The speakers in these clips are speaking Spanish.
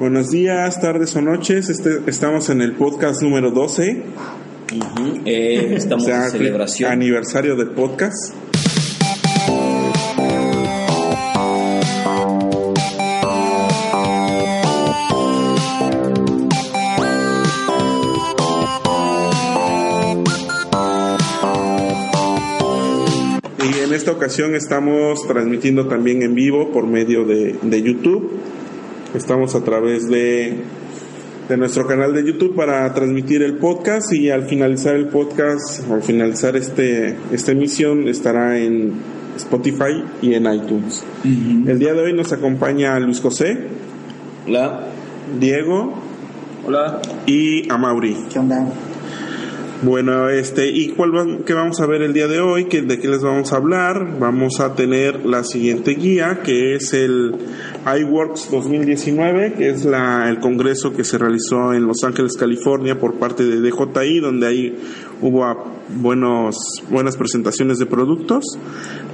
Buenos días, tardes o noches. Este, estamos en el podcast número 12. Ujú, eh, estamos o sea, en celebración. Aniversario del podcast. Y en esta ocasión estamos transmitiendo también en vivo por medio de, de YouTube. Estamos a través de, de nuestro canal de YouTube para transmitir el podcast y al finalizar el podcast, al finalizar este, esta emisión, estará en Spotify y en iTunes. El día de hoy nos acompaña Luis José, Hola. Diego Hola. y Amauri. ¿Qué onda? Bueno, este, ¿y cuál va- qué vamos a ver el día de hoy? ¿Qué, ¿De qué les vamos a hablar? Vamos a tener la siguiente guía, que es el iWorks 2019, que es la, el congreso que se realizó en Los Ángeles, California, por parte de DJI, donde ahí hubo ah, buenos, buenas presentaciones de productos.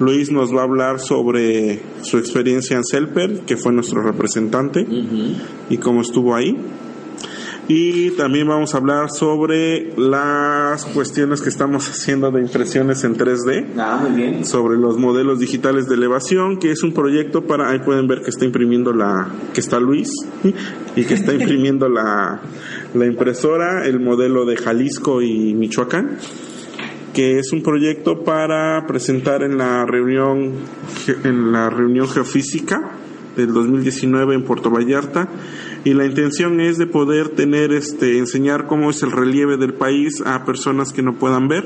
Luis nos va a hablar sobre su experiencia en Selper, que fue nuestro representante, y cómo estuvo ahí. Y también vamos a hablar sobre las cuestiones que estamos haciendo de impresiones en 3D, Ah, muy bien. sobre los modelos digitales de elevación, que es un proyecto para, ahí pueden ver que está imprimiendo la, que está Luis, y que está imprimiendo la, la impresora, el modelo de Jalisco y Michoacán, que es un proyecto para presentar en la reunión, en la reunión geofísica del 2019 en Puerto Vallarta y la intención es de poder tener este enseñar cómo es el relieve del país a personas que no puedan ver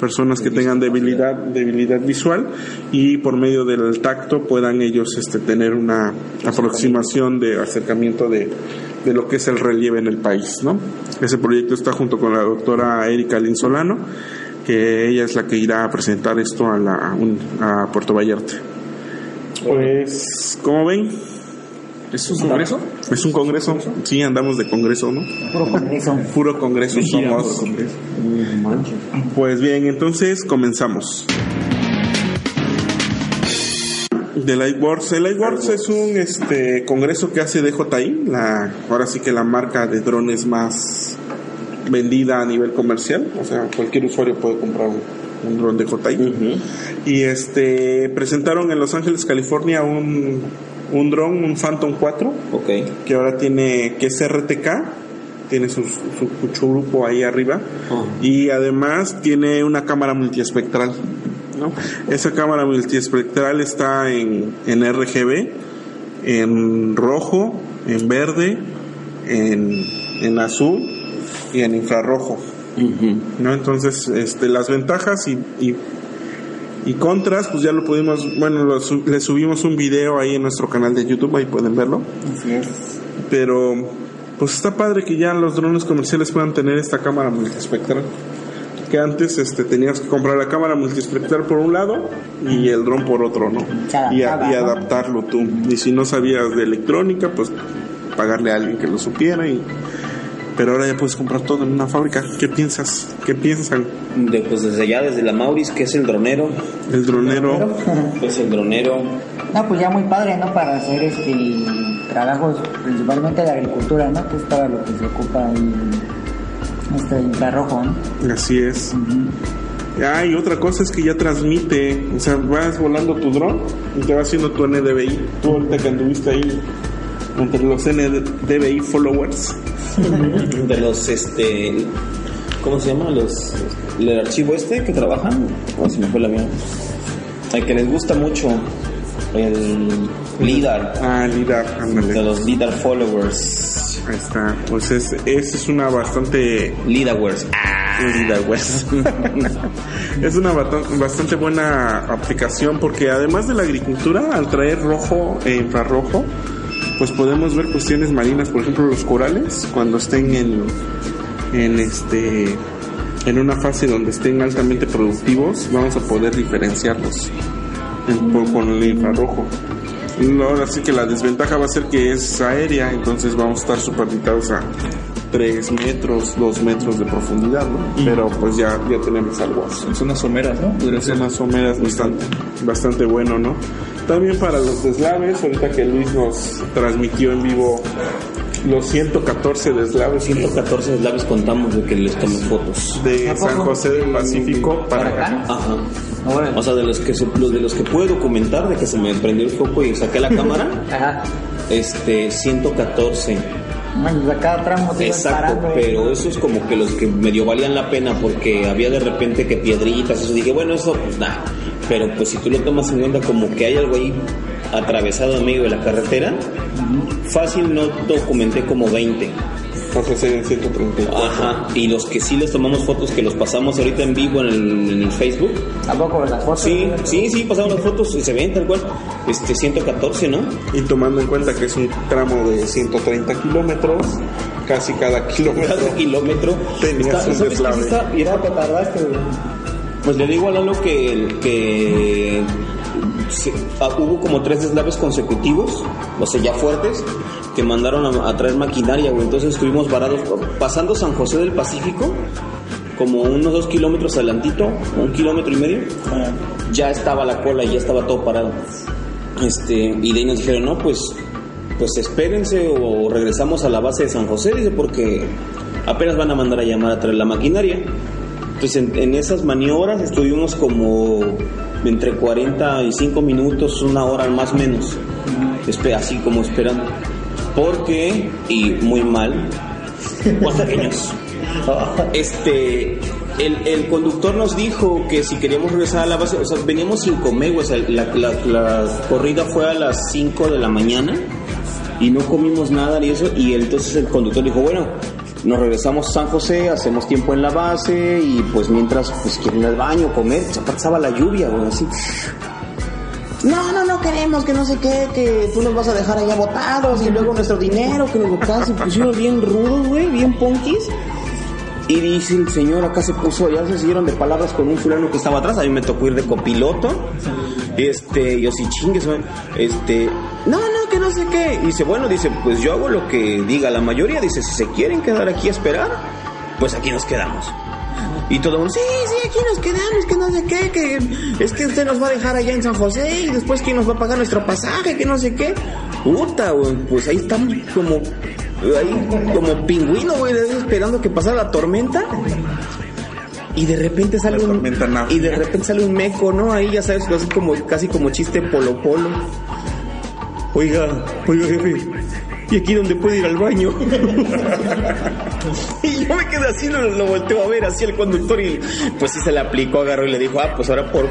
personas que tengan debilidad debilidad visual y por medio del tacto puedan ellos este tener una aproximación de acercamiento de, de lo que es el relieve en el país no ese proyecto está junto con la doctora Erika Linsolano que ella es la que irá a presentar esto a la un- a Puerto Vallarta. Pues como ven ¿Es un congreso? es un congreso sí andamos de congreso no Puro congreso. puro congreso somos pues bien, entonces comenzamos. Del iWorks. El iWorks es un este congreso que hace DJI, la, ahora sí que la marca de drones más vendida a nivel comercial. O sea, cualquier usuario puede comprar un, un dron DJI. Y este presentaron en Los Ángeles, California, un, un dron, un Phantom 4 Ok. que ahora tiene, que es RTK, tiene su, su, su grupo ahí arriba, y además tiene una cámara multiespectral. ¿no? Esa cámara multiespectral está en, en RGB, en rojo, en verde, en, en azul y en infrarrojo. ¿no? Entonces, este, las ventajas y, y, y contras, pues ya lo pudimos, bueno, lo le subimos un video ahí en nuestro canal de YouTube, ahí pueden verlo. Así es. pero pues está padre que ya los drones comerciales puedan tener esta cámara multiespectral que antes este tenías que comprar la cámara multiespectral por un lado y el dron por otro no adaptaba, y, a- y adaptarlo tú. Y si no sabías de electrónica pues pagarle a alguien que lo supiera y pero ahora ya puedes comprar todo en una fábrica ¿qué piensas? ¿qué piensan? De, pues desde allá, desde la Mauris, que es el dronero. el dronero Es el dronero. No, pues ya muy padre, ¿no? Para hacer este trabajos principalmente de agricultura, ¿no? Que es para lo que se ocupa ahí este infrarrojo, ¿no? así es Ah, y otra cosa es que ya transmite, o sea, vas volando tu dron y te va haciendo tu NDVI. Tú ahorita que anduviste ahí entre los NDVI followers, De los, este. ¿Cómo se llama? Los. El archivo este que trabajan. Oh, se me fue la mía. El que les gusta mucho. El LIDAR. ah, LIDAR, De ándale. los LIDAR followers. Ahí está, pues es, esa es una bastante, LIDARWARES. Ah. Es una bastante buena aplicación porque además de la agricultura, al traer rojo e infrarrojo, pues podemos ver cuestiones marinas, por ejemplo los corales, cuando estén en, en este en una fase donde estén altamente productivos, vamos a poder diferenciarlos en- con el infrarrojo. Ahora sí que la desventaja va a ser que es aérea, entonces vamos a estar superditados a 3 metros, 2 metros de profundidad, ¿no? Pero pues ya, ya tenemos algo así. Son unas someras, ¿no? Podría unas someras bastante, bastante bueno, ¿no? También para los deslaves, ahorita que Luis nos transmitió en vivo los 114 deslaves 114 eslaves contamos de que les tomé fotos. de. San José del Pacífico para acá. Ajá. Órale. O sea, de los que se, los de los que puedo documentar de que se me prendió el foco y saqué la cámara, Ajá. este 114. Bueno, a cada tramo te Exacto, parando. pero eso es como que los que medio valían la pena porque había de repente que piedritas, eso dije, bueno, eso pues nada. Pero pues si tú lo tomas en cuenta como que hay algo ahí atravesado en medio de la carretera, fácil no documenté como 20. San José del 134. Ajá, y los que sí les tomamos fotos que los pasamos ahorita en vivo en el, en el Facebook. ¿A poco las fotos? Sí, sí, sí, pasamos las fotos y se ven tal cual. Este 114, ¿no? Y tomando en cuenta que es un tramo de 130 kilómetros, casi cada kilómetro. Cada kilómetro. Tenías Está- un ¿sabes qué? está- te tardaste? Pues le digo a Lalo que, que se- ah, hubo como tres deslaves consecutivos, o sea, ya fuertes, que mandaron a, a traer maquinaria, güey. Entonces estuvimos varados, pasando San José del Pacífico, como unos dos kilómetros adelantito, un kilómetro y medio, ya estaba la cola y ya estaba todo parado. Este, y de ahí nos dijeron, no, pues, pues espérense o regresamos a la base de San José, dice, porque apenas van a mandar a llamar a traer la maquinaria. Entonces en, en esas maniobras estuvimos como entre 45 minutos, una hora más o menos, así como esperando. Porque, y muy mal, oaxaqueños, este, el, el conductor nos dijo que si queríamos regresar a la base, o sea, veníamos sin comer, o sea, la, la- la corrida fue a las 5 de la mañana y no comimos nada ni eso, y entonces el conductor dijo, bueno, nos regresamos a San José, hacemos tiempo en la base y pues mientras pues quieren ir al baño, comer, se pasaba la lluvia, güey, así. No, no, no queremos, que no sé qué, que tú nos vas a dejar allá botados y luego nuestro dinero, que nos botas y pusieron bien rudos, güey, bien punkis. Y dice el señor, acá se puso, ya se siguieron de palabras con un fulano que estaba atrás, a mí me tocó ir de copiloto. Este, yo sí chingues, man. este, no, no, sé qué. Y dice, bueno, dice, pues yo hago lo que diga la mayoría, dice, si se quieren quedar aquí a esperar, pues aquí nos quedamos. Y todo el mundo, sí, sí, aquí nos quedamos, que no sé qué, que es que usted nos va a dejar allá en San José y después quién nos va a pagar nuestro pasaje, que no sé qué. Puta, güey, pues ahí estamos como, ahí como pingüino, güey, esperando que pasara la tormenta. Y de repente sale La un y de repente sale un meco, ¿no? Ahí ya sabes, así como casi como chiste polo polo. Oiga, oiga jefe, ¿y aquí donde puede ir al baño? y yo me quedé así, lo, lo volteo a ver, así el conductor y pues sí se le aplicó, agarró y le dijo, ah, pues ahora por...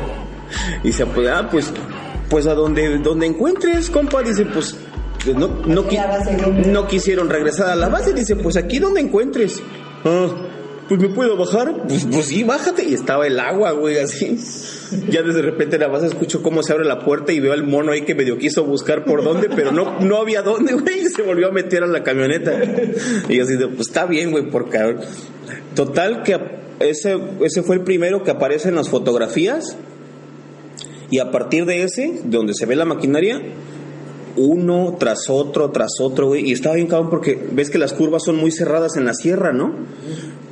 Y dice, pues, ah, pues, pues a donde, donde encuentres, compa, dice, pues... No, no, qui- no quisieron regresar a la base, dice, pues aquí donde encuentres. Ah, pues me puedo bajar. Pues, pues sí, bájate. Y estaba el agua, güey, así. Ya desde repente la base escucho cómo se abre la puerta y veo al mono ahí que medio quiso buscar por dónde, pero no, no había dónde, güey. Y se volvió a meter a la camioneta. Y así de, pues está bien, güey, por cabrón. Total que ese, ese fue el primero que aparece en las fotografías. Y a partir de ese, donde se ve la maquinaria, uno tras otro, tras otro, güey. Y estaba bien cabrón porque ves que las curvas son muy cerradas en la sierra, ¿no?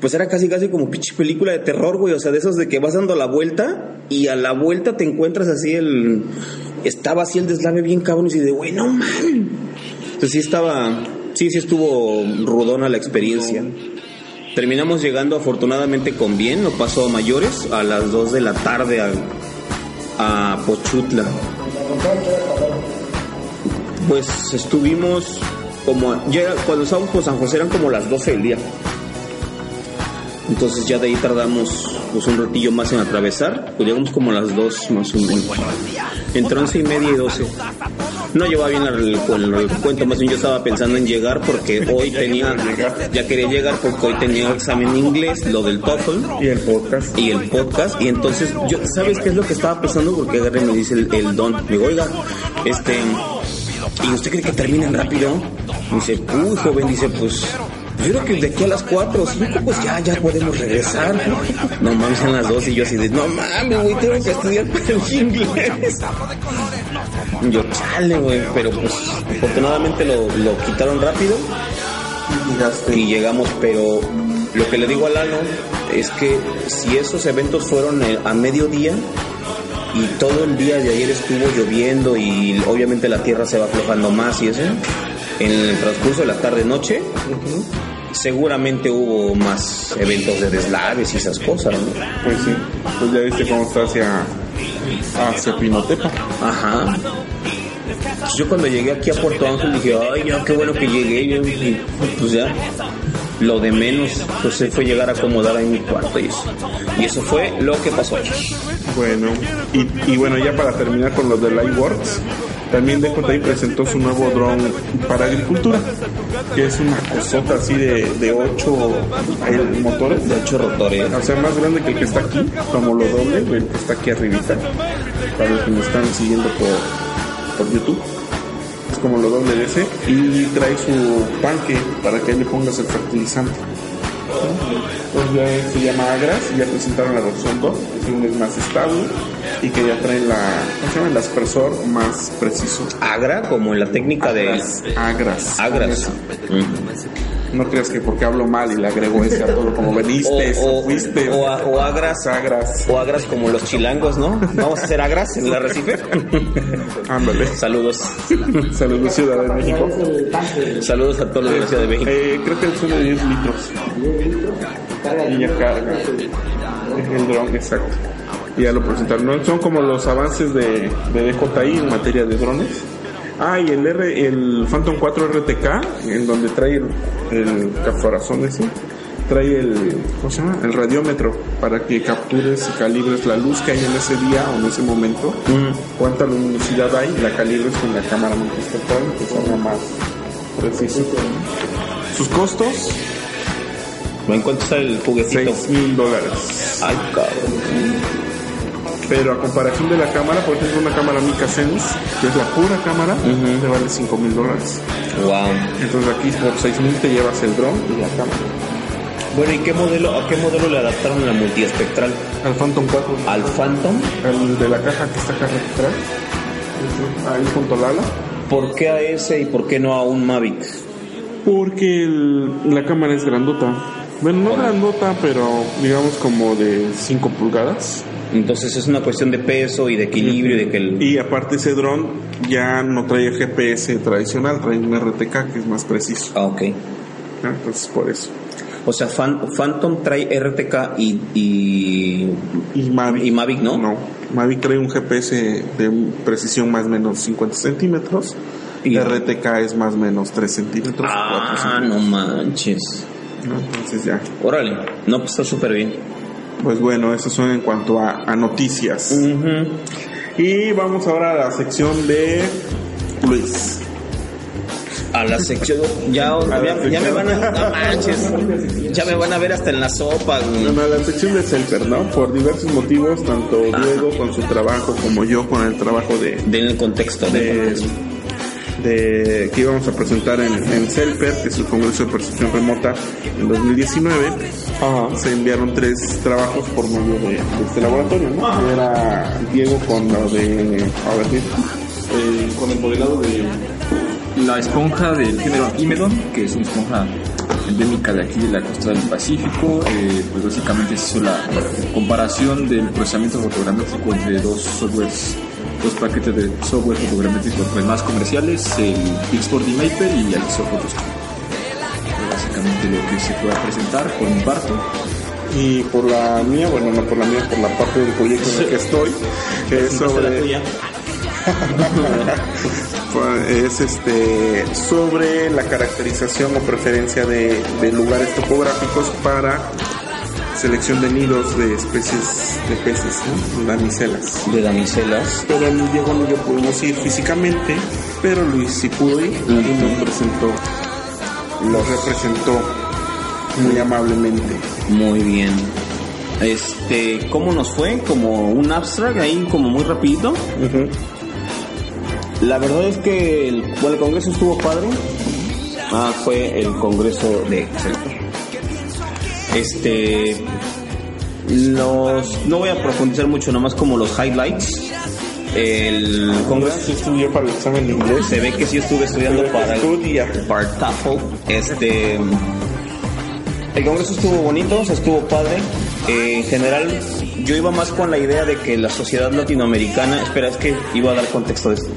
Pues era casi, casi como pinche película de terror, güey. O sea, de esos de que vas dando la vuelta y a la vuelta te encuentras así el. Estaba así el deslave bien cabrón y así de, güey, no man. Entonces sí estaba. Sí, sí estuvo rudona la experiencia. Terminamos llegando afortunadamente con bien, no pasó a mayores, a las 2 de la tarde a, a Pochutla. Pues estuvimos como ya cuando estábamos por San José eran como las 12 del día. Entonces ya de ahí tardamos pues un ratillo más en atravesar, pues llegamos como a las 2 más o menos. Entre 11 y media y 12. No llevaba bien el, el- el cuento, más bien yo estaba pensando en llegar porque hoy tenía, ya quería llegar porque hoy tenía examen inglés, lo del TOEFL Y el podcast. y el podcast y entonces yo sabes qué es lo que estaba pensando porque agarré me dice el, el don me digo oiga este y usted cree que terminen rápido dice uy joven dice pues yo creo que de aquí a las 4 o 5 pues ya ya podemos regresar. No mames en las 2 y yo así de no mames güey tengo que estudiar para el inglés yo chale güey pero pues afortunadamente lo, lo quitaron rápido. Y llegamos, pero lo que le digo a Lalo es que si esos eventos fueron eh, a mediodía y todo el día de ayer estuvo lloviendo y obviamente la tierra se va aflojando más y eso, en el transcurso de la tarde-noche, seguramente hubo más eventos de deslaves y esas cosas, ¿no? Pues sí, pues ya viste cómo está hacia, hacia Pinotepa. Ajá. Yo cuando llegué aquí a Puerto Ángel dije, ay, ya, qué bueno que llegué. Pues ya, lo de menos, pues fue llegar a acomodar ahí mi cuarto y eso. Y eso fue lo que pasó. Bueno, y, y bueno, ya para terminar con los de Lightworks, también DJI presentó su nuevo dron para agricultura, que es una cosota así de, de 8 motores. De hecho, rotores. O sea, más grande que el que está aquí, como lo doble, el que está aquí arribita, para los que me están siguiendo por, por YouTube. Como lo doble de ese. Y trae su tanque para que ahí le pongas el fertilizante. Entonces ya se llama Agras, y ya presentaron la versión 2, que es más estable y que ya trae la, ¿cómo se llama? El aspersor más preciso. Agra, como en la técnica de Agras. Agras. Agras. Mm. No creas que porque hablo mal y le agrego ese a todo como veniste, O, o, fuiste. o, a- o agras. Agras. O agras como los chilangos, ¿no? Vamos a hacer agras en el arrecife. Ándale. Saludos. Saludos Ciudad de México. Saludos a todos los de la Ciudad de México. Eh, creo que el son de 10 litros. Y ya carga. El dron, exacto. Y ya lo presentaron. ¿no? Son como los avances de, de DJI en materia de drones. Ah, y el, R, el Phantom 4 RTK, en donde trae el, el caparazón ese, trae el, ¿cómo se llama? El radiómetro para que captures y calibres la luz que hay en ese día o en ese momento, cuánta luminosidad hay, la calibres con la cámara multispectral, que sea más preciso. Sus costos, ¿En cuánto está el juguetito? 6 mil dólares. Ay, cabrón. Pero a comparación de la cámara, por ejemplo, una cámara Mica Sense, que es la pura cámara, te vale 5 mil dólares. Wow. Entonces aquí por 6 mil te llevas el dron y la cámara. Bueno, ¿y qué modelo, a qué modelo le adaptaron la multiespectral? Al Phantom 4, ¿Al Phantom? al de la caja que está acá atrás, ahí junto al ala. ¿Por qué a ese y por qué no a un Mavic? Porque el- la cámara es grandota. Bueno, no grandota, pero digamos como de 5 pulgadas. Entonces es una cuestión de peso y de equilibrio y de que el... Y aparte ese dron ya no trae GPS tradicional, trae un RTK que es más preciso. Ah, ok. Ah, Entonces por eso. O sea, Phantom trae RTK y, y, Y Mavic, y Mavic, ¿no? No, Mavic trae un GPS de precisión más o menos 50 centímetros. Y- RTK es más o menos 3 centímetros. 4 Ah, centímetros, no manches. ¿no? Entonces ya. Órale. No, pues está súper bien. Pues bueno, eso son en cuanto a, a noticias. Y vamos ahora a la sección de Luis. A la sección... Ya, ya, me van a... No manches. Ya me van a ver hasta en la sopa. güey. Bueno, a la sección de Selfer, ¿no? Por diversos motivos, tanto Diego con su trabajo como yo con el trabajo de, Denle el contexto. de. De- que íbamos a presentar en, en CELPER, que es el Congreso de Percepción Remota en 2019, se enviaron tres trabajos por medio de, de este laboratorio, ¿no? Era Diego con lo de... A ver, eh, con el modelado de la esponja del género Imedon, que es una esponja endémica de aquí de la costa del Pacífico. Eh, pues básicamente se hizo la comparación del procesamiento fotogramétrico entre dos softwares, dos paquetes de software fotogramétrico pues, más comerciales, el Pixport Maper y el Photoshop. Básicamente lo que se puede presentar por mi parte. Y por la mía, bueno, no por la mía, por la parte del proyecto en el que estoy, que es sobre... es este sobre la caracterización o preferencia de, de lugares topográficos para selección de nidos de especies de peces, ¿no? damiselas. De damiselas. Pero ni Diego ni yo pudimos ir físicamente pero Luis sí pudo ir y nos presentó, lo representó muy amablemente. Muy bien. Este, ¿cómo nos fue? Como un abstract ahí, como muy rapidito. La verdad es que el, bueno, el congreso estuvo padre. Ah, fue el congreso de Este, los, no voy a profundizar mucho, nomás como los highlights. El congreso Sí estudié para el examen de inglés. se ve que sí estuve estudiando para el, Estudia. para el TOEFL. Este, el congreso estuvo bonito, o sea, estuvo padre. Eh, en general, yo iba más con la idea de que la sociedad latinoamericana, espera, es que iba a dar contexto de esto,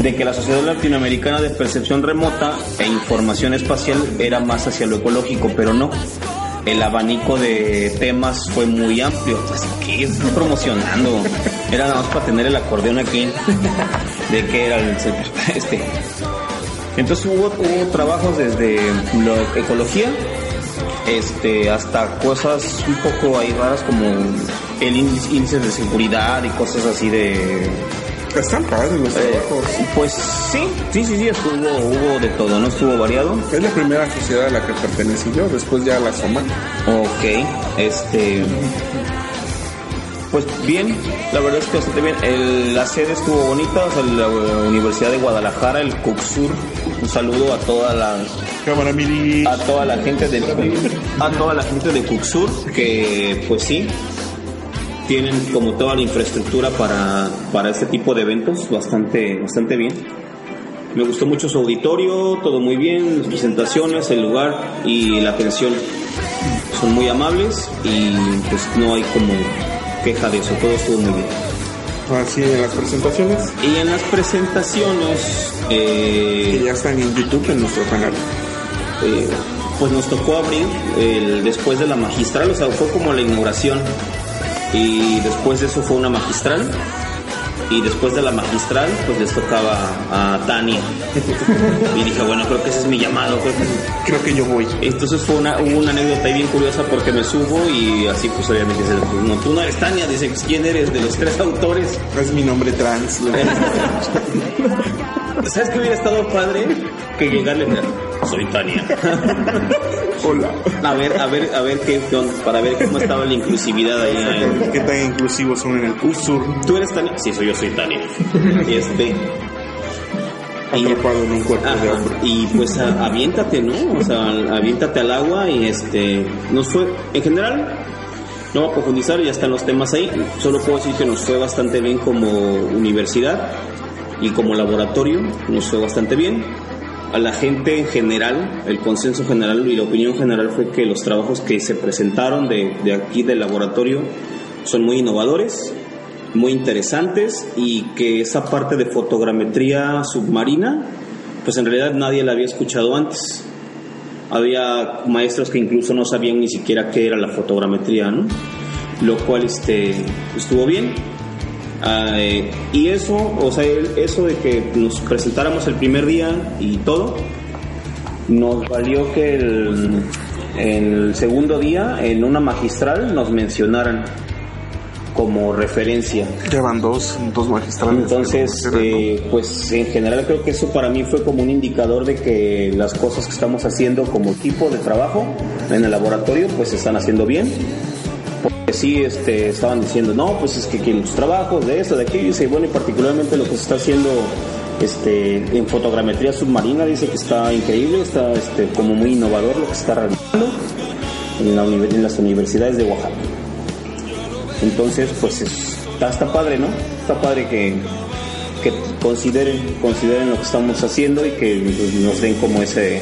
de que la sociedad latinoamericana de percepción remota e información espacial era más hacia lo ecológico, pero no. El abanico de temas fue muy amplio. Así que estoy promocionando. Era nada más para tener el acordeón aquí. De que era el este. Entonces hubo, trabajos desde la ecología este hasta cosas un poco ahí raras como el índice, de seguridad y cosas así de Están padres los eh, trabajos. pues sí sí sí sí estuvo hubo de todo no estuvo variado Es la primera sociedad a la que pertenecí yo, después ya la SOMA. Ok, este. Pues bien, la verdad es que bastante bien. El- la sede estuvo bonita, o sea, la eh, Universidad de Guadalajara, el CUCSUR. Un saludo a toda la Cámara a toda la gente de a toda la gente de CUCSUR que pues sí tienen como toda la infraestructura para, para este tipo de eventos bastante bastante bien. Me gustó mucho su auditorio, todo muy bien, las presentaciones, el lugar y la atención son muy amables y pues no hay como queja de eso, todo estuvo muy bien. Así en las presentaciones Y en las presentaciones, eh, que ya están en YouTube en nuestro canal. eh, pues nos tocó abrir el, después de la magistral, o sea, fue como la inauguración. Y después de eso fue una magistral. Y después de la magistral, pues les tocaba a Tania. Y dije, bueno, creo que ese es mi llamado. creo que- Creo que yo voy. Entonces fue una, hubo una anécdota ahí bien curiosa porque me subo y así pues obviamente dice, pues, no, tú no eres Tania, dice, pues, ¿quién eres de los tres autores? Es mi nombre trans. ¿Sabes qué hubiera estado padre? Que llegarle, mira, soy Tania. Hola. A ver, a ver, a ver qué, para ver cómo estaba la inclusividad ahí. en- ¿Qué tan inclusivos son en el CUSUR? ¿Tú eres Tania? Sí, soy yo, soy Tania. Y este... y- en un cuerpo de Ajá, hombre. y pues a- aviéntate, ¿no? O sea, aviéntate al agua y este nos fue en general no voy a profundizar, ya están los temas ahí. Solo puedo decir que nos fue bastante bien como universidad y como laboratorio, nos fue bastante bien. A la gente en general, el consenso general y la opinión general fue que los trabajos que se presentaron de, de aquí del laboratorio son muy innovadores, muy interesantes y que esa parte de fotogrametría submarina, pues en realidad nadie la había escuchado antes. Había maestros que incluso no sabían ni siquiera qué era la fotogrametría, ¿no? Lo cual este, estuvo bien. Ah, eh, y eso, o sea, eso de que nos presentáramos el primer día y todo, nos valió que el, el segundo día en una magistral nos mencionaran como referencia. Llevan dos, dos magistrales. Entonces, eh, pues en general creo que eso para mí fue como un indicador de que las cosas que estamos haciendo como equipo de trabajo en el laboratorio pues se están haciendo bien. Porque sí, este, estaban diciendo, no, pues es que aquí los trabajos de eso, de aquí, dice, bueno, y particularmente lo que se está haciendo este, en fotogrametría submarina, dice que está increíble, está este, como muy innovador lo que se está realizando en, la en las universidades de Oaxaca. Entonces, pues es- está, está padre, ¿no? Está padre que, que consideren, consideren lo que estamos haciendo y que pues, nos den como ese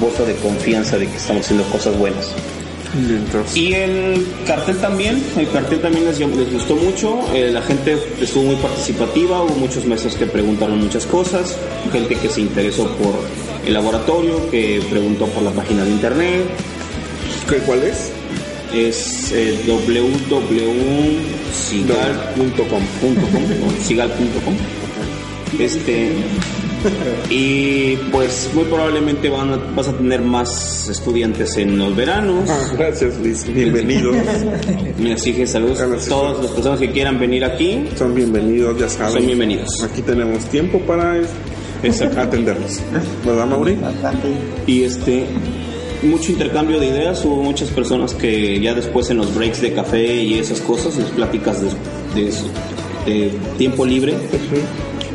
voto de confianza de que estamos haciendo cosas buenas. Y el cartel también, el cartel también les, les gustó mucho, eh, la gente estuvo muy participativa, hubo muchos maestros que preguntaron muchas cosas, gente que se interesó por el laboratorio, que preguntó por la página de internet, ¿qué- ¿cuál es? es eh, www.sigal.com sigal.com este y pues muy probablemente van a- vas a tener más estudiantes en los veranos. Ah, gracias Luis, bienvenidos. Me exige saludos a Gracias. todas las personas que quieran venir aquí. Son bienvenidos, ya saben. Son bienvenidos. Aquí tenemos tiempo para atenderlos. ¿Verdad, Mauri? Bastante. Y este mucho intercambio de ideas, hubo muchas personas que ya después en los breaks de café y esas cosas, las pláticas de, de, de tiempo libre,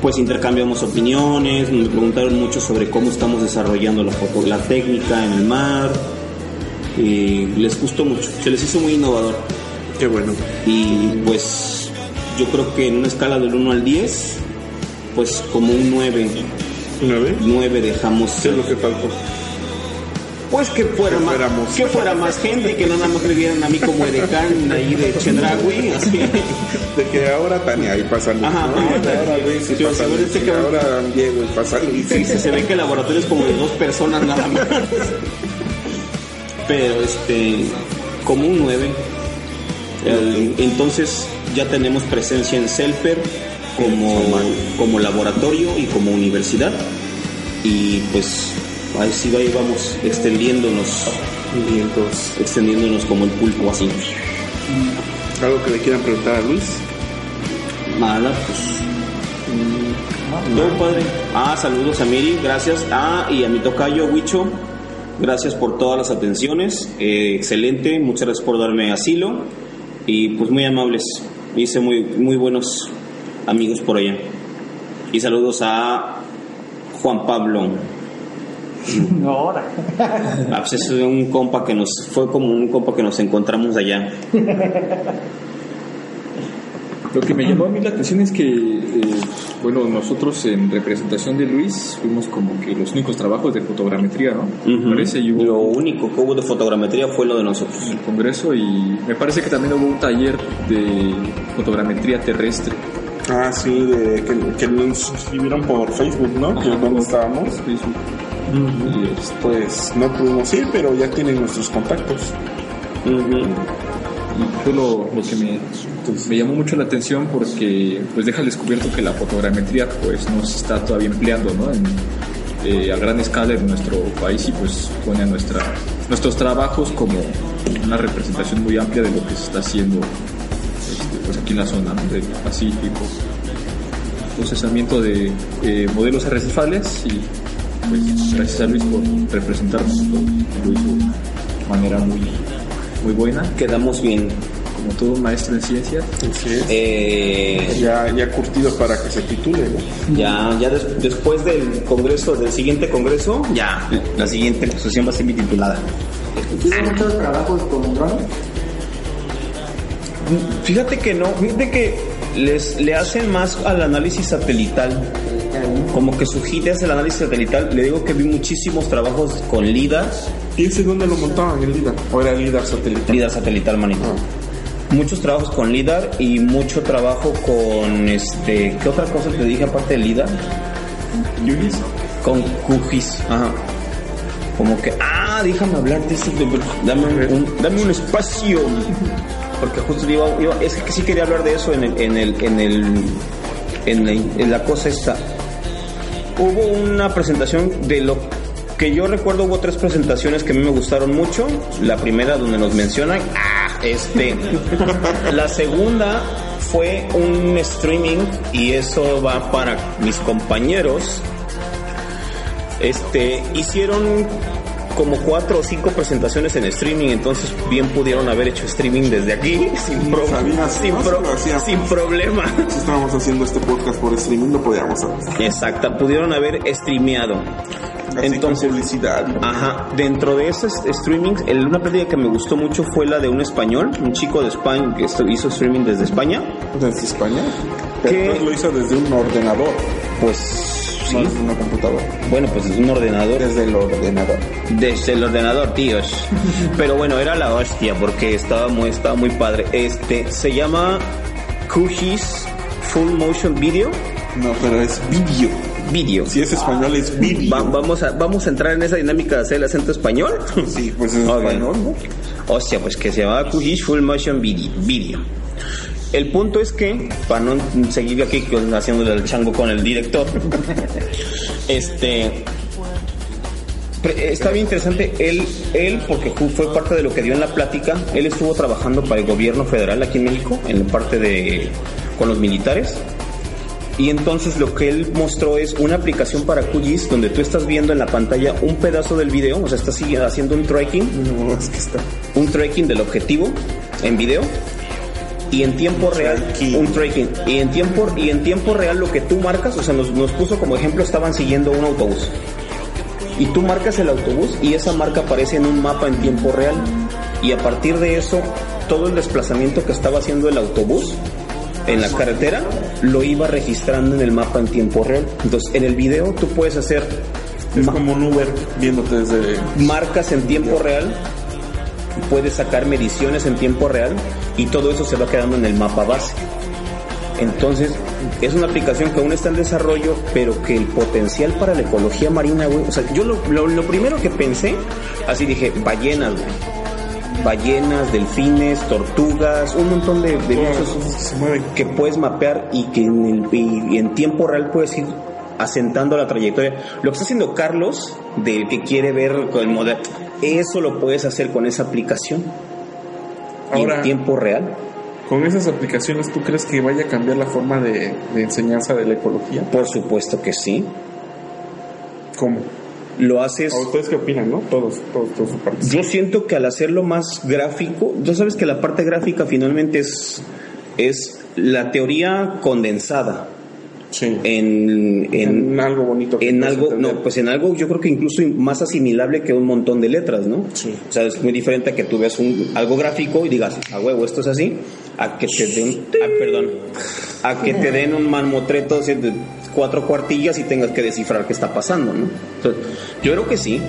pues intercambiamos opiniones, me preguntaron mucho sobre cómo estamos desarrollando la, foto, la técnica en el mar, y les gustó mucho, se les hizo muy innovador. Qué bueno. Y pues yo creo que en una escala del 1 al 10, pues como un 9, ¿Nueve? 9 dejamos... ¿Qué es lo que faltó? Pues que fuera, Que más, fuéramos. que fuera más gente y que no nada más me vieran a mí como edecán de ahí de Chedraui, así. De que ahora Tania y pasa Luis. Ajá. ¿no? Ahora Luis y pasa Luis. este que- Ahora Diego y pasa Luis. Sí, se, se ve que el laboratorio es como de dos personas nada más. Pero este, como un 9. El- entonces ya tenemos presencia en Selper como, como laboratorio y como universidad. Y pues ahí sí ahí vamos extendiéndonos, entonces, extendiéndonos como el pulpo así. algo que le quieran preguntar a Luis. Nada, pues. Todo padre. Ah, saludos a Miri, gracias. Ah, y a mi tocayo Huicho, gracias por todas las atenciones. Eh, excelente, muchas gracias por darme asilo. Y pues muy amables. Hice muy, muy buenos amigos por allá. Y saludos a Juan Pablo. No, ahora. Ah, pues es un compa que nos, fue como un compa que nos encontramos allá. Lo que me llamó a mí la atención es que, eh, bueno, nosotros en representación de Luis fuimos como que los únicos trabajos de fotogrametría, ¿no? Ujú. Parece y hubo Lo único que hubo de fotogrametría fue lo de nosotros. en el congreso y me parece que también hubo un taller de fotogrametría terrestre. Ah, sí, de, que, que nos escribieron por Facebook, ¿no? Que dónde por estábamos. Facebook. Y, este, Pues no pudimos ir, pero ya tienen nuestros contactos. Y fue lo, lo que me, me llamó mucho la atención porque pues deja descubierto que la fotogrametría pues no se está todavía empleando ¿no? En, eh, a gran escala en nuestro país y pues pone a nuestra, nuestros trabajos como una representación muy amplia de lo que se está haciendo este, pues aquí en la zona del Pacífico procesamiento de eh, modelos arrecifales y pues gracias a Luis por representarnos lo, lo hizo de manera muy muy buena Quedamos bien. como todo un maestro en ciencias. Eh, Ya, ya curtido para que se titule, ¿no? ya, ya des- después del congreso, del siguiente congreso, ya, la siguiente exposición va a ser mi titulada. ¿Tiene muchos trabajos con drones? Fíjate que no, fíjate que les le hacen más al análisis satelital. Como que su hit es el análisis satelital. Le digo que vi muchísimos trabajos con LIDAR, ¿Y ese dónde lo montaban? ¿El LIDAR? ¿O era el LIDAR satelital? LIDAR satelital, manito. Ah. Muchos trabajos con LIDAR y mucho trabajo con este. ¿Qué otra cosa te dije aparte de LIDAR? Yugis, Con QGIS. Ajá. Como que, ah, déjame hablar de eso. Dame un, dame un espacio. Porque justo iba, iba- es que sí quería hablar de eso en el, en el, en el, en la, en la cosa esta. Hubo una presentación de lo que yo recuerdo, hubo tres presentaciones que a mí me gustaron mucho. La primera donde nos mencionan, ah, este. La segunda fue un streaming y eso va para mis compañeros este, hicieron como cuatro o cinco presentaciones en streaming, entonces bien pudieron haber hecho streaming desde aquí sin, pro- sabías, sin, pro- sin problema. Si estábamos haciendo este podcast por streaming, lo podíamos hacer. Exacto, pudieron haber streameado. Así Entonces, publicidad. Ajá, dentro de esos streamings, el- una plática que me gustó mucho fue la de un español, un chico de España que hizo streaming desde España. ¿Desde España? Pues lo hizo desde un ordenador, Pues no sí, desde una computadora. bueno, pues desde un ordenador. Desde el ordenador. Desde el ordenador, tíos. Pero bueno, era la hostia porque estaba muy, estaba muy padre. Este se llama QGIS Full Motion Video. No, pero es vídeo. Video. Si es español, es vídeo. Va- vamos, a, vamos a entrar en esa dinámica de hacer el acento español. Sí, pues es Ok. español, ¿no? Hostia, pues que se llamaba QGIS Full Motion Video. video. El punto es que, para no seguir aquí haciéndole el chango con el director, este. Está bien interesante, él, él, porque fue parte de lo que dio en la plática, él estuvo trabajando para el gobierno federal aquí en México, en la parte de, con los militares, y entonces lo que él mostró es una aplicación para QGIS donde tú estás viendo en la pantalla un pedazo del video, o sea, estás haciendo un tracking, No, es que está. un tracking del objetivo en video y en tiempo real Tracking. un tracking y en tiempo y en tiempo real lo que tú marcas, o sea, nos, nos puso como ejemplo estaban siguiendo un autobús y tú marcas el autobús y esa marca aparece en un mapa en tiempo real y a partir de eso todo el desplazamiento que estaba haciendo el autobús en la carretera lo iba registrando en el mapa en tiempo real. Entonces, en el video tú puedes hacer Es como un Uber viéndote desde. marcas en tiempo real, puedes sacar mediciones en tiempo real y todo eso se va quedando en el mapa base. Entonces, es una aplicación que aún está en desarrollo, pero que el potencial para la ecología marina, güey, o sea, yo lo, lo- lo primero que pensé, así dije, ballenas, güey. Ballenas, delfines, tortugas, un montón de, de cosas que se mueven. que puedes mapear y que en, el- y- y en tiempo real puedes ir asentando la trayectoria. Lo que está haciendo Carlos, de que quiere ver con el modelo, eso lo puedes hacer con esa aplicación. Ahora- en tiempo real. Con esas aplicaciones, ¿tú crees que vaya a cambiar la forma de, de enseñanza de la ecología? Por supuesto que sí. ¿Cómo? Lo haces. ¿A ustedes qué opinan, no? Todos, todos, todos su parte. Yo siento que al hacerlo más gráfico, tú sabes que la parte gráfica finalmente es, es la teoría condensada Sí. en, en, En algo bonito. que en algo, entender. no, pues en algo yo creo que incluso más asimilable que un montón de letras, ¿no? Sí. O sea, es muy diferente a que tú veas un, algo gráfico y digas, a huevo, esto es así, a que te den, ah, perdón, a que te den un mamotreto así de cuatro cuartillas y tengas que descifrar qué está pasando, ¿no? Entonces, yo creo que sí.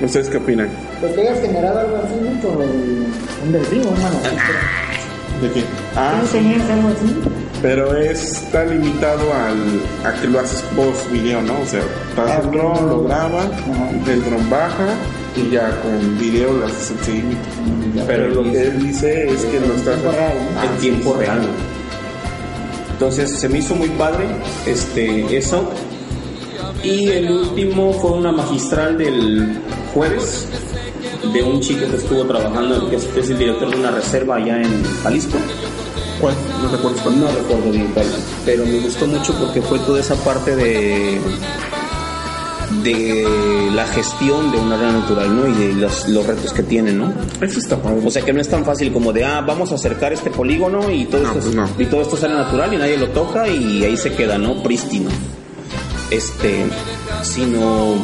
¿Ustedes qué opinan? Pues te hayas generado algo así, ¿no? Por un delfín un. ¿De qué? Ah, ¿No tenías algo así? Pero está limitado al, a que lo haces post video, ¿no? O sea, pasa el dron, lo graba, Ajá. del dron baja y ya con video lo haces el seguimiento. Pero lo que él dice es que lo está tiempo real, ¿no? en tiempo real. Entonces se me hizo muy padre este eso. Y el último fue una magistral del jueves de un chico que estuvo trabajando, que es, que es el director de una reserva allá en Jalisco. ¿Cuál? No recuerdo cuál. No recuerdo bien cuál, pero me gustó mucho porque fue toda esa parte de de la gestión de un área natural, ¿no? Y de los, los retos que tiene, ¿no? Eso está padre. O sea que no es tan fácil como de, ah, vamos a acercar este polígono y todo, No, esto, no. y todo esto sale natural y nadie lo toca y ahí se queda, ¿no? Prístino. Este, sino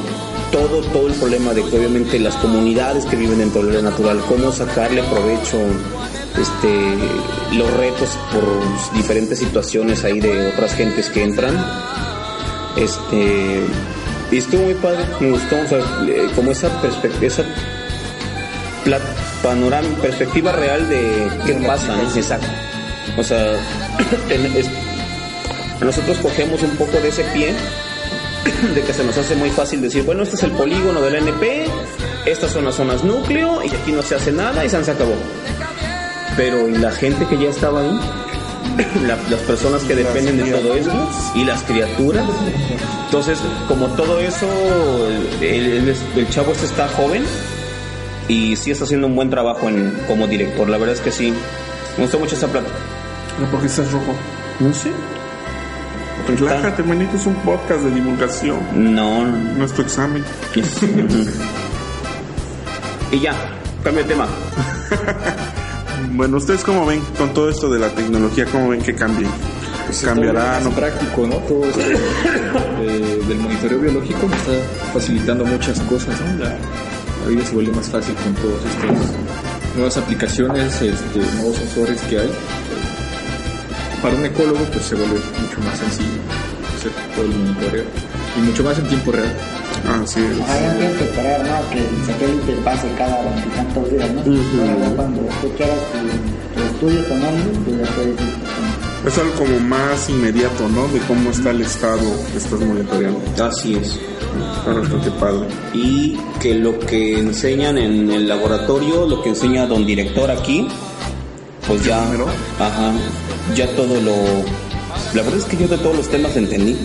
todo, todo el problema de que obviamente las comunidades que viven dentro del área natural, cómo sacarle provecho, este, los retos por diferentes situaciones ahí de otras gentes que entran. Este, y estuvo muy padre, me gustó, o sea, eh, como esa perspectiva, esa panorama, perspectiva real de qué pasa, ¿no? Exacto. O sea, es- nosotros cogemos un poco de ese pie de que se nos hace muy fácil decir, bueno, este es el polígono del NP, estas son las zonas núcleo y aquí no se hace nada y se acabó. Pero ¿y la gente que ya estaba ahí? La- las personas que dependen de todo esto y las criaturas. Entonces, como todo eso, el, el- el chavo este está joven y sí está haciendo un buen trabajo en, como director. La verdad es que sí. Me gustó mucho esa plata. No, porque estás rojo. No sé. Relájate, manito, es un podcast de divulgación. No, no. No es tu examen. y ya, cambio de tema. Bueno, ¿ustedes cómo ven con todo esto de la tecnología? ¿Cómo ven que cambie? ¿Cambiará? Más ¿No? práctico, ¿no? Todo esto de- del monitoreo biológico está facilitando muchas cosas, ¿no? La, la vida se vuelve más fácil con todas estas nuevas aplicaciones, este, nuevos sensores que hay. Para un ecólogo, pues se vuelve mucho más sencillo hacer todo el monitoreo y mucho más en tiempo real. Ah, sí. Ahora no tienes que esperar, ¿no? Que el satélite pase cada veintitantos días, ¿no? Ahora ya cuando tú quieras tu, tu estudio con alguien, pues ya puedes ir. Es algo como más inmediato, ¿no? De cómo está el estado que estás monitoreando. Así es. Está bastante padre. Y que lo que enseñan en el laboratorio, lo que enseña don director aquí, pues ya. número? Ajá. ya todo lo... La verdad es que yo de todos los temas entendí.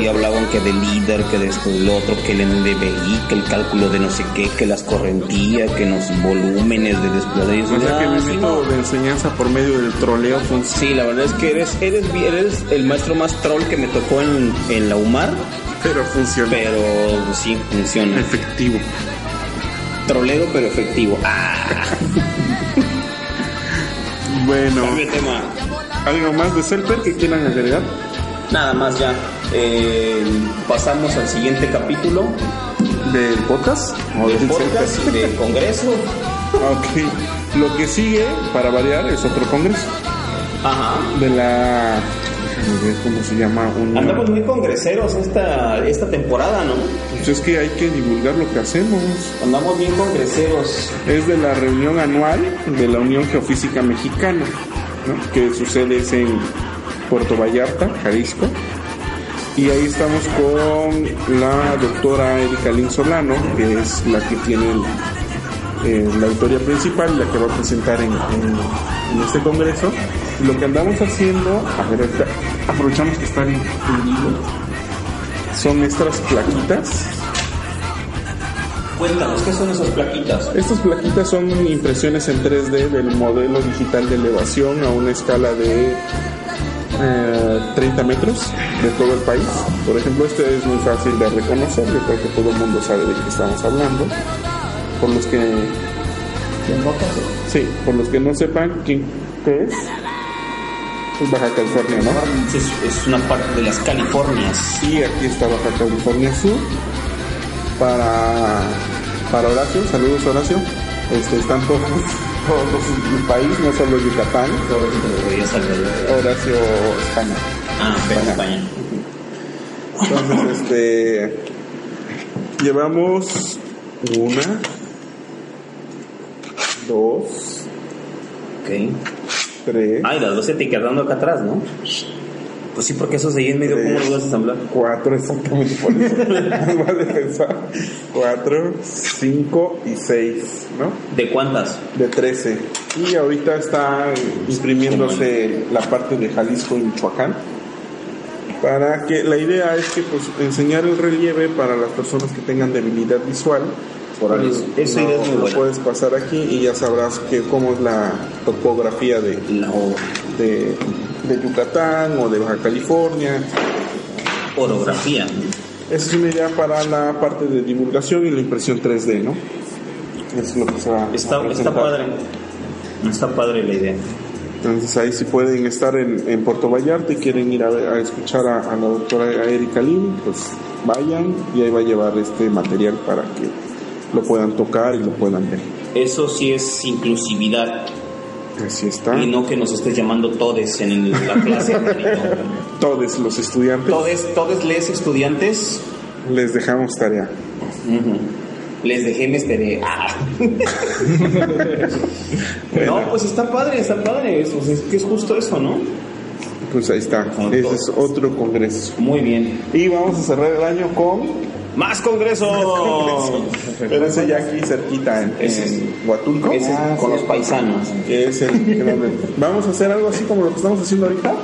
Y hablaban que del líder, que de esto, del otro, que el NDBI, que el cálculo de no sé qué, que las correntías, que los volúmenes de desplazamiento. O sea que Ah, mi sí, método de enseñanza por medio del troleo funciona. Sí, la verdad es que eres, eres, eres el maestro más troll que me tocó en, en la UMAR, Pero funciona. pero sí, funciona. Efectivo. Trolero pero efectivo. Ah, Bueno, tema. ¿algo más de Selper que quieran agregar? Nada más ya. Eh, pasamos al siguiente capítulo ¿Del podcast? ¿O del podcast Selper? del Congreso. Ok. Lo que sigue, para variar, es otro congreso. Ajá. De la. Cómo se llama. Una... Andamos muy congreseros esta, esta temporada, ¿no? Pues es que hay que divulgar lo que hacemos. Andamos bien congreseros. Es de la reunión anual de la Unión Geofísica Mexicana, ¿no? que sucede es en Puerto Vallarta, Jalisco. Y ahí estamos con la doctora Erika Lin Solano, que es la que tiene eh, la autoría principal, la que va a presentar en, en- en este congreso. Lo que andamos haciendo, a ver, aprovechamos que están en, en vivo, son estas plaquitas Cuéntanos, ¿qué son esas plaquitas? Estas plaquitas son impresiones en 3D del modelo digital de elevación a una escala de eh, 30 metros de todo el país. Por ejemplo, este es muy fácil de reconocer, yo creo que todo el mundo sabe de qué estamos hablando. Por los que, sí, por los que no sepan quién qué es, es Baja California, ¿no? Es, es una parte de las Californias. Y aquí está Baja California Sur. Para, para Horacio, saludos Horacio. Este, están todos, todos el país, no solo Yucatán. Horacio España. Ah, pero España. Entonces, este, llevamos una, dos, Ok. tres, Ay, las dos etiquetando acá atrás, ¿no? Pues sí, porque eso se en medio, ¿cómo lo vas a ensamblar? cuatro, exactamente por eso. vale pensar. Cuatro, cinco y seis, ¿no? ¿De cuántas? de 13 y ahorita está imprimiéndose la parte de Jalisco y Michoacán para que la idea es que pues enseñar el relieve para las personas que tengan debilidad visual Órale, pues, esa no- idea es muy puedes pasar aquí y ya sabrás que cómo es la topografía de, La o- de, de Yucatán o de Baja California orografía. esa es una idea para la parte de divulgación y la impresión 3D ¿no? es lo que se va a Está, está presentar. padre. Está padre la idea. Entonces ahí si pueden estar en, en Puerto Vallarta y quieren ir a, a escuchar a, a la doctora Erika Lin, pues vayan y ahí va a llevar este material para que lo puedan tocar y lo puedan ver. Eso sí es inclusividad Así está. y no que nos estés llamando todes en el- la clase. Todos los estudiantes todes, todes les estudiantes. les dejamos tarea. Les dejé me esperé. Ah. No, pues está padre, está padre. Es, pues es que es justo eso, ¿no? Pues ahí está. Ese es otro congreso. Muy bien. Y vamos a cerrar el año con... ¡Más congreso! Pero ese ya aquí cerquita en, Ese es- en Huatulco. Ese es con los paisanos. que es el que vamos a hacer algo así como lo que estamos haciendo ahorita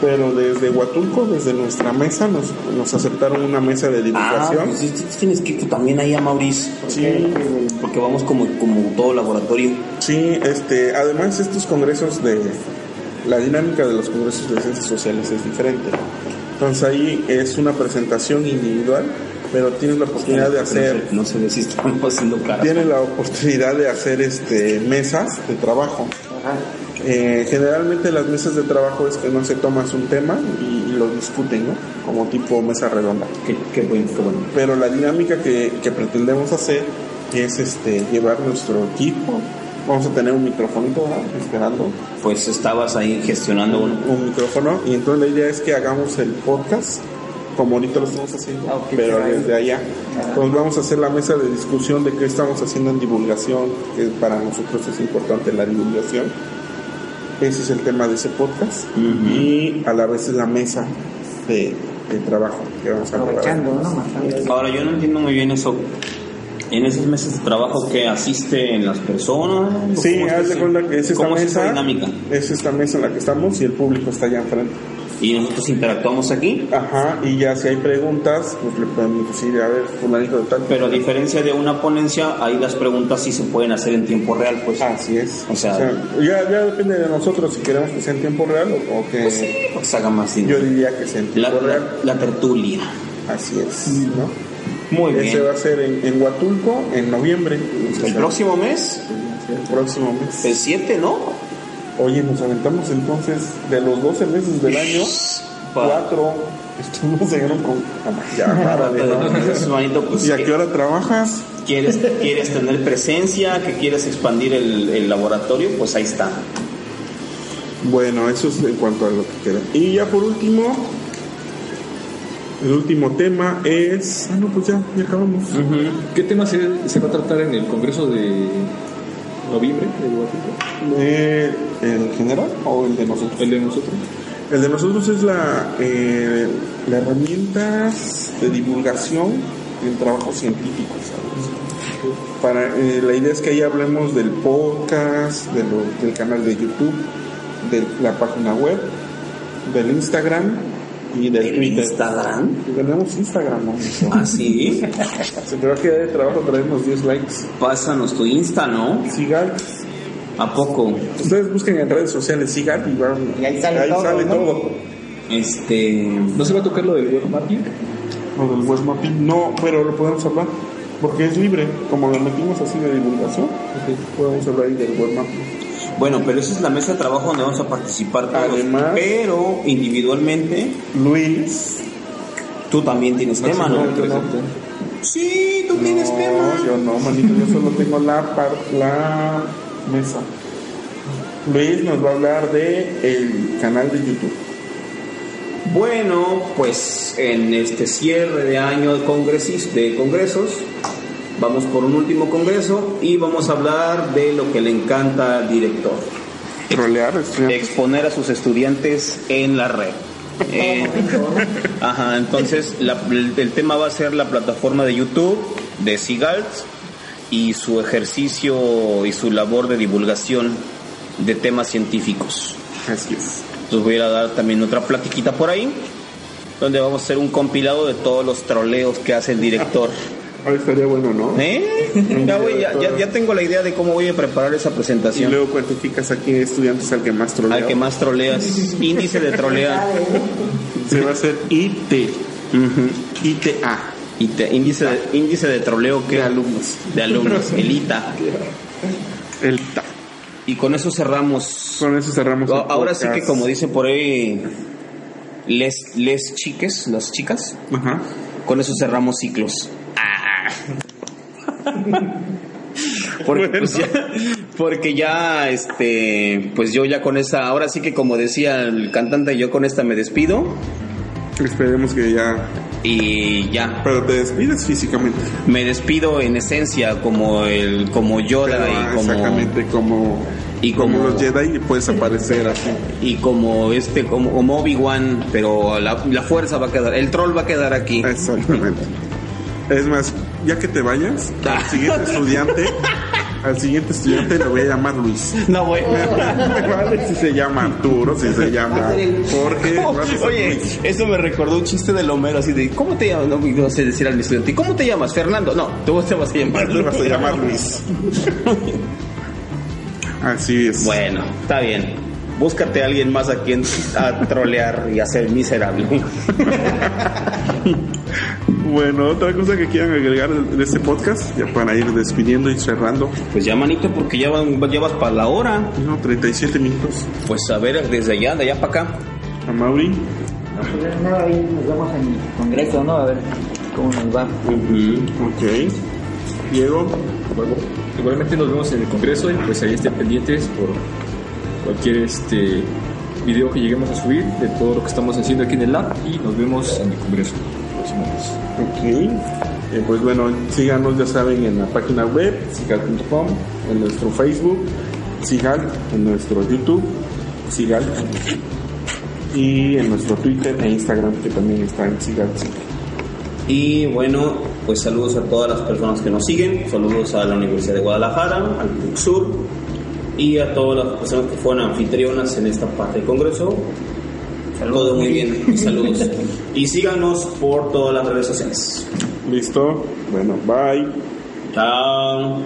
pero desde Huatulco desde nuestra mesa nos, nos aceptaron una mesa de Ah, divulgación pues sí, sí, tienes que ir también ahí a Maurice. Sí. Porque vamos como, como todo laboratorio. sí este además estos congresos de la dinámica de los congresos de ciencias sociales es diferente entonces ahí es una presentación individual pero tienes la oportunidad de hacer No sé si estamos haciendo cara. tiene la oportunidad de hacer este mesas de trabajo. Eh, generalmente las mesas de trabajo es que no se tomas un tema y, y lo discuten, ¿no? Como tipo mesa redonda. Qué, qué bueno, qué bueno. Pero la dinámica que, que pretendemos hacer es este llevar nuestro equipo. Vamos a tener un microfonito ¿verdad? esperando Pues estabas ahí gestionando uno. un micrófono y entonces la idea es que hagamos el podcast como ahorita lo estamos haciendo, pero desde allá. Entonces vamos a hacer la mesa de discusión de qué estamos haciendo en divulgación, que para nosotros es importante la divulgación. Ese es el tema de ese podcast y a la vez es la mesa de, de trabajo que vamos a. Aprovechando. Ahora yo no entiendo muy bien eso. En esos meses de trabajo que asisten las personas. Sí, ¿Cómo haz de es- cuenta que es esta ¿Cómo es esa mesa. dinámica? Es esta mesa en la que estamos y el público está allá enfrente. Y nosotros interactuamos aquí. Ajá, y ya si hay preguntas, pues le podemos decir, a ver, fulanito de tal. Pero a diferencia de una ponencia, ahí las preguntas sí se pueden hacer en tiempo real, pues. Así es. O sea- ya, ya depende de nosotros si queremos que sea en tiempo real o, o que Pues sí, pues se haga más yo diría que sea en La, tiempo la, real. la tertulia. Así es, ¿no? Muy Ese bien. va a ser en, en Huatulco en noviembre. El próximo mes, El próximo mes. el 7, ¿no? Oye, nos aventamos entonces de los 12 meses del año, cuatro estuvimos en un con... Ya, párale, ¿no? Pues, ¿Y a qué hora trabajas? ¿quieres, quieres tener presencia, que quieres expandir el, el laboratorio, pues ahí está. Bueno, eso es en cuanto a lo que queda. Y ya por último, el último tema es... Ah, no, pues ya, ya acabamos. ¿Qué tema se, se va a tratar en el Congreso de noviembre de? Eh, ¿El general o el de nosotros? El de nosotros. El de nosotros es la, eh, la herramientas de divulgación en trabajos científicos. ¿sabes? Para, eh, la idea es que ahí hablemos del podcast, de lo- del canal de YouTube, de la página web, del Instagram y del ¿El Twitter. Instagram? Tenemos Instagram, ¿no? ¿Ah, sí? Se te va a quedar de trabajo traernos 10 likes. Pásanos tu Insta, ¿no? Sigal. ¿A poco? Ustedes busquen en redes sociales Sigal y van. Y ahí sale todo, sale ¿no? todo. Este... ¿No se va a tocar lo del web mapping? Lo del web mapping, no, pero lo podemos hablar. Porque es libre. Como lo metimos así de divulgación, podemos hablar ahí del web mapping. Bueno, pero esa es la mesa de trabajo donde vamos a participar todos. Además- pero individualmente, Luis. tú también tienes tema, ¿no? yo no. Sí, tú tienes tema. No, yo no, manito, yo solo tengo la, par- la mesa. Luis nos va a hablar de el canal de YouTube. Bueno, pues en este cierre de año de, congresis, de congresos, vamos por un último congreso y vamos a hablar de lo que le encanta al director. Trolear, estudiantes. Exponer a sus estudiantes en la red. Eh, ajá, entonces la- el, el tema va a ser la plataforma de YouTube de Sigalt y su ejercicio y su labor de divulgación de temas científicos. Así es. Les voy a dar también otra platiquita por ahí, donde vamos a hacer un compilado de todos los troleos que hace el director. Ahora estaría bueno, ¿no? ¿Eh? Ya, voy- ya, ya- ya tengo la idea de cómo voy a preparar esa Y presentación. luego cuantificas a qué estudiante es al que más trolea. Al que más troleas. Índice de trolea. Se va a hacer IT. Ujú. ITA. Y te- índice, de, índice de troleo que De alumnos. de alumnos, el ITA. El TA. Y con eso cerramos. Con eso cerramos. Ahora sí que como dicen por ahí les les chiques, las chicas, Ajá. con eso cerramos ciclos. Porque, pues ya, porque ya, este, pues yo ya con esa, ahora sí que como decía el cantante, yo con esta me despido Esperemos que ya. y ya, Pero te despides físicamente. me despido en esencia como el, como Yoda Pero, y ah, como, Exactamente como. y como, como- los Jedi puedes aparecer así. y como este, como, como Obi-Wan, pero la, la fuerza va a quedar, el troll va a quedar aquí. Exactamente. Es más, ya que te vayas, al siguiente estudiante, al siguiente estudiante le voy a llamar Luis. No. Me vale si se llama Arturo, si se llama Jorge. Oye, Luis. eso me recordó un chiste del Homero así de ¿Cómo te llamas? No, no sé decir al estudiante ¿y ¿Cómo te llamas? Fernando No, tú te vas a llamar Te vas a llamar Luis. Así es. Bueno, está bien Búscate a alguien más a quien a trolear y hacer miserable Bueno, otra cosa que quieran agregar de este podcast, ya para ir despidiendo y cerrando. Pues ya manito porque ya, van, ya vas para la hora No, 37 minutos. Pues a ver desde allá, de allá para acá A Mauri. No, pues nada, ahí nos vemos en el congreso, ¿no? A ver cómo nos va. Ok. Diego. Bueno, igualmente nos vemos en el Congreso y pues ahí estén pendientes por cualquier este video que lleguemos a subir de todo lo que estamos haciendo aquí en el lab y nos vemos en el Congreso el próximo mes. Ok. Eh, pues bueno, síganos, ya saben, en la página web, sigal.com, en nuestro Facebook, Sigal, en nuestro YouTube, Sigal, y en nuestro Twitter e Instagram, que también está en Sigal. Y bueno pues saludos a todas las personas que nos siguen, saludos a la Universidad de Guadalajara, al Sur y a todas las personas que fueron anfitrionas en esta parte del Congreso. Todo muy bien, saludos. y síganos por todas las redes sociales. ¿Listo? Bueno, bye. Chao.